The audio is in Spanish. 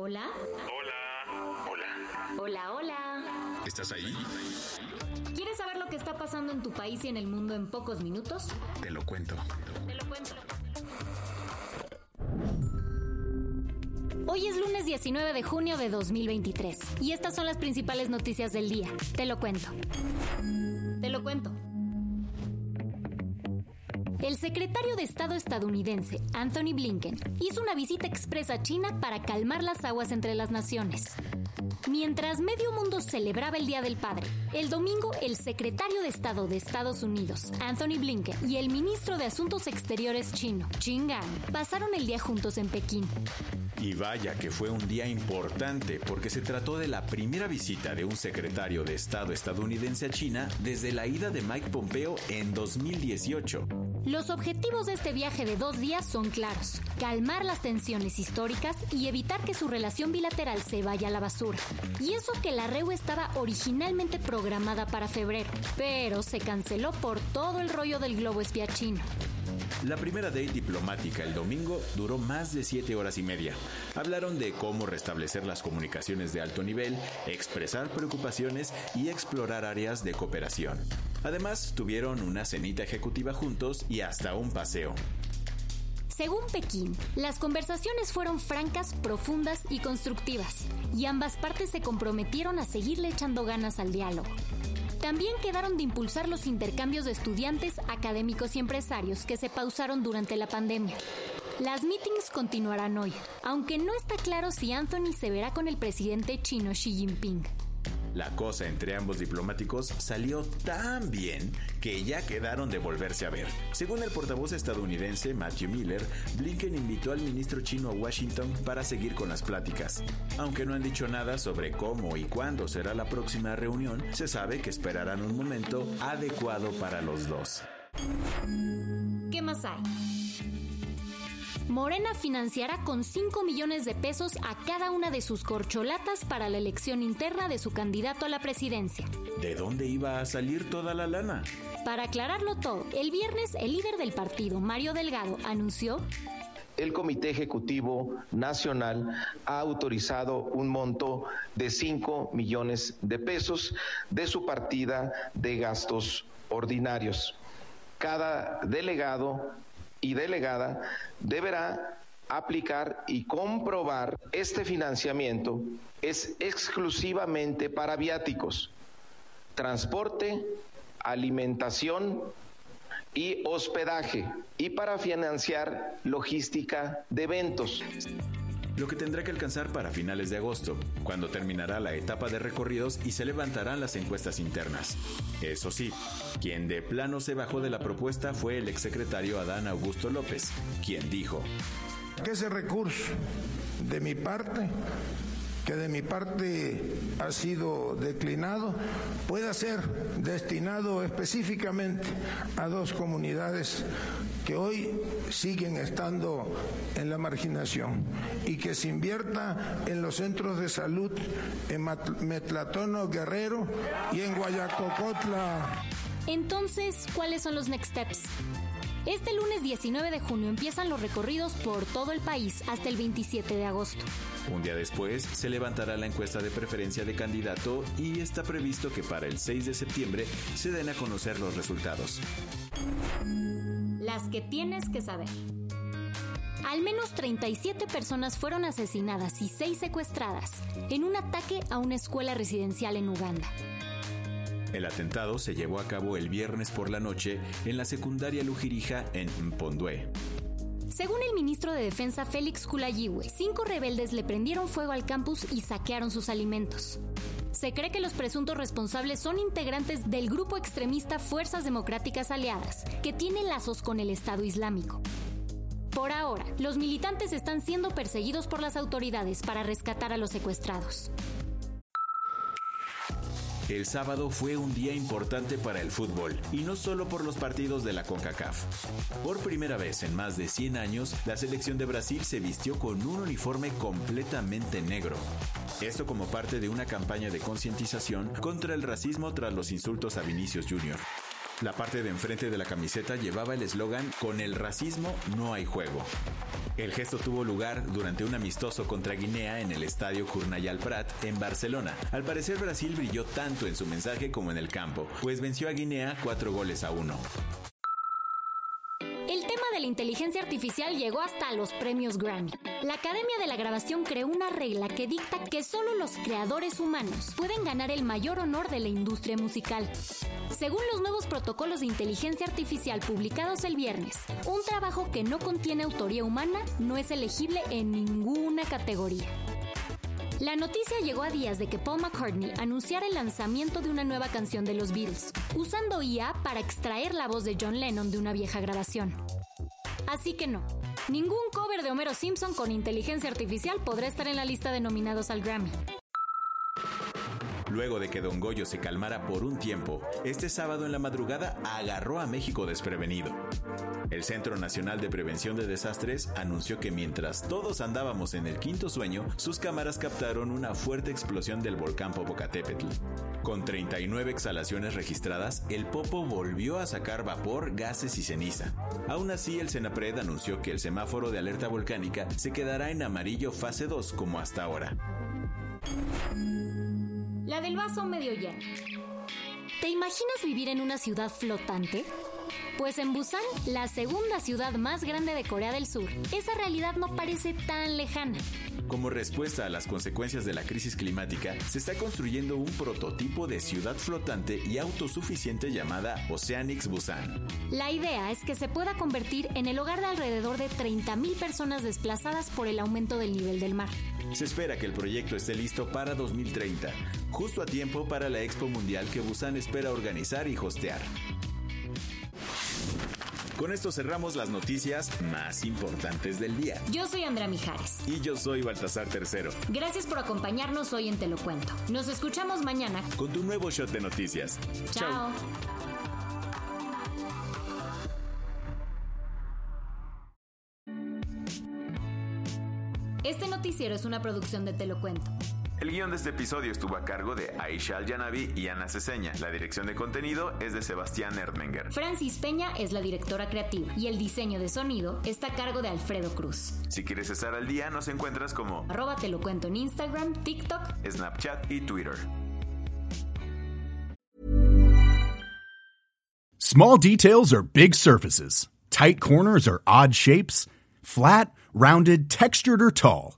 Hola. Hola. Hola. Hola, hola. ¿Estás ahí? ¿Quieres saber lo que está pasando en tu país y en el mundo en pocos minutos? Te lo cuento. Te lo cuento. Hoy es lunes 19 de junio de 2023 y estas son las principales noticias del día. Te lo cuento. Te lo cuento. El secretario de Estado estadounidense, Anthony Blinken, hizo una visita expresa a China para calmar las aguas entre las naciones. Mientras medio mundo celebraba el Día del Padre, el domingo el secretario de Estado de Estados Unidos, Anthony Blinken, y el ministro de Asuntos Exteriores chino, Qin Gang, pasaron el día juntos en Pekín. Y vaya que fue un día importante porque se trató de la primera visita de un secretario de Estado estadounidense a China desde la ida de Mike Pompeo en 2018. Los objetivos de este viaje de dos días son claros, calmar las tensiones históricas y evitar que su relación bilateral se vaya a la basura. Y eso que la REU estaba originalmente programada para febrero, pero se canceló por todo el rollo del globo espía chino. La primera date diplomática el domingo duró más de siete horas y media. Hablaron de cómo restablecer las comunicaciones de alto nivel, expresar preocupaciones y explorar áreas de cooperación. Además, tuvieron una cenita ejecutiva juntos y hasta un paseo. Según Pekín, las conversaciones fueron francas, profundas y constructivas, y ambas partes se comprometieron a seguirle echando ganas al diálogo. También quedaron de impulsar los intercambios de estudiantes, académicos y empresarios que se pausaron durante la pandemia. Las meetings continuarán hoy, aunque no está claro si Anthony se verá con el presidente chino Xi Jinping. La cosa entre ambos diplomáticos salió tan bien que ya quedaron de volverse a ver. Según el portavoz estadounidense Matthew Miller, Blinken invitó al ministro chino a Washington para seguir con las pláticas. Aunque no han dicho nada sobre cómo y cuándo será la próxima reunión, se sabe que esperarán un momento adecuado para los dos. ¿Qué más hay? Morena financiará con 5 millones de pesos a cada una de sus corcholatas para la elección interna de su candidato a la presidencia. ¿De dónde iba a salir toda la lana? Para aclararlo todo, el viernes el líder del partido, Mario Delgado, anunció el Comité Ejecutivo Nacional ha autorizado un monto de 5 millones de pesos de su partida de gastos ordinarios. Cada delegado y delegada deberá aplicar y comprobar este financiamiento es exclusivamente para viáticos, transporte, alimentación y hospedaje y para financiar logística de eventos lo que tendrá que alcanzar para finales de agosto, cuando terminará la etapa de recorridos y se levantarán las encuestas internas. Eso sí, quien de plano se bajó de la propuesta fue el exsecretario Adán Augusto López, quien dijo, que ese recurso de mi parte que de mi parte ha sido declinado, pueda ser destinado específicamente a dos comunidades que hoy siguen estando en la marginación y que se invierta en los centros de salud en Metlatono Guerrero y en Guayacocotla. Entonces, ¿cuáles son los next steps? Este lunes 19 de junio empiezan los recorridos por todo el país hasta el 27 de agosto. Un día después se levantará la encuesta de preferencia de candidato y está previsto que para el 6 de septiembre se den a conocer los resultados. Las que tienes que saber. Al menos 37 personas fueron asesinadas y 6 secuestradas en un ataque a una escuela residencial en Uganda. El atentado se llevó a cabo el viernes por la noche en la secundaria Lujirija en Mpondue. Según el ministro de Defensa Félix Kulayiwe, cinco rebeldes le prendieron fuego al campus y saquearon sus alimentos. Se cree que los presuntos responsables son integrantes del grupo extremista Fuerzas Democráticas Aliadas, que tiene lazos con el Estado Islámico. Por ahora, los militantes están siendo perseguidos por las autoridades para rescatar a los secuestrados. El sábado fue un día importante para el fútbol, y no solo por los partidos de la CONCACAF. Por primera vez en más de 100 años, la selección de Brasil se vistió con un uniforme completamente negro. Esto como parte de una campaña de concientización contra el racismo tras los insultos a Vinicius Jr. La parte de enfrente de la camiseta llevaba el eslogan Con el racismo no hay juego. El gesto tuvo lugar durante un amistoso contra Guinea en el estadio Curnayal Prat en Barcelona. Al parecer Brasil brilló tanto en su mensaje como en el campo, pues venció a Guinea cuatro goles a uno la inteligencia artificial llegó hasta los premios Grammy. La Academia de la Grabación creó una regla que dicta que solo los creadores humanos pueden ganar el mayor honor de la industria musical. Según los nuevos protocolos de inteligencia artificial publicados el viernes, un trabajo que no contiene autoría humana no es elegible en ninguna categoría. La noticia llegó a días de que Paul McCartney anunciara el lanzamiento de una nueva canción de los Beatles, usando IA para extraer la voz de John Lennon de una vieja grabación. Así que no, ningún cover de Homero Simpson con inteligencia artificial podrá estar en la lista de nominados al Grammy. Luego de que Don Goyo se calmara por un tiempo, este sábado en la madrugada agarró a México desprevenido. El Centro Nacional de Prevención de Desastres anunció que mientras todos andábamos en el quinto sueño, sus cámaras captaron una fuerte explosión del volcán Popocatépetl. Con 39 exhalaciones registradas, el Popo volvió a sacar vapor, gases y ceniza. Aún así, el Senapred anunció que el semáforo de alerta volcánica se quedará en amarillo fase 2 como hasta ahora. La del vaso medio lleno. ¿Te imaginas vivir en una ciudad flotante? Pues en Busan, la segunda ciudad más grande de Corea del Sur, esa realidad no parece tan lejana. Como respuesta a las consecuencias de la crisis climática, se está construyendo un prototipo de ciudad flotante y autosuficiente llamada Oceanics Busan. La idea es que se pueda convertir en el hogar de alrededor de 30.000 personas desplazadas por el aumento del nivel del mar. Se espera que el proyecto esté listo para 2030, justo a tiempo para la Expo Mundial que Busan espera organizar y hostear. Con esto cerramos las noticias más importantes del día. Yo soy Andrea Mijares. Y yo soy Baltasar Tercero. Gracias por acompañarnos hoy en Te lo cuento. Nos escuchamos mañana con tu nuevo shot de noticias. Chao. Este noticiero es una producción de Te lo cuento. El guion de este episodio estuvo a cargo de Aisha Al-Yanabi y Ana Ceseña. La dirección de contenido es de Sebastián Erdmenger. Francis Peña es la directora creativa y el diseño de sonido está a cargo de Alfredo Cruz. Si quieres estar al día, nos encuentras como arroba te lo cuento en Instagram, TikTok, Snapchat y Twitter. Small details are big surfaces. Tight corners are odd shapes. Flat, rounded, textured or tall.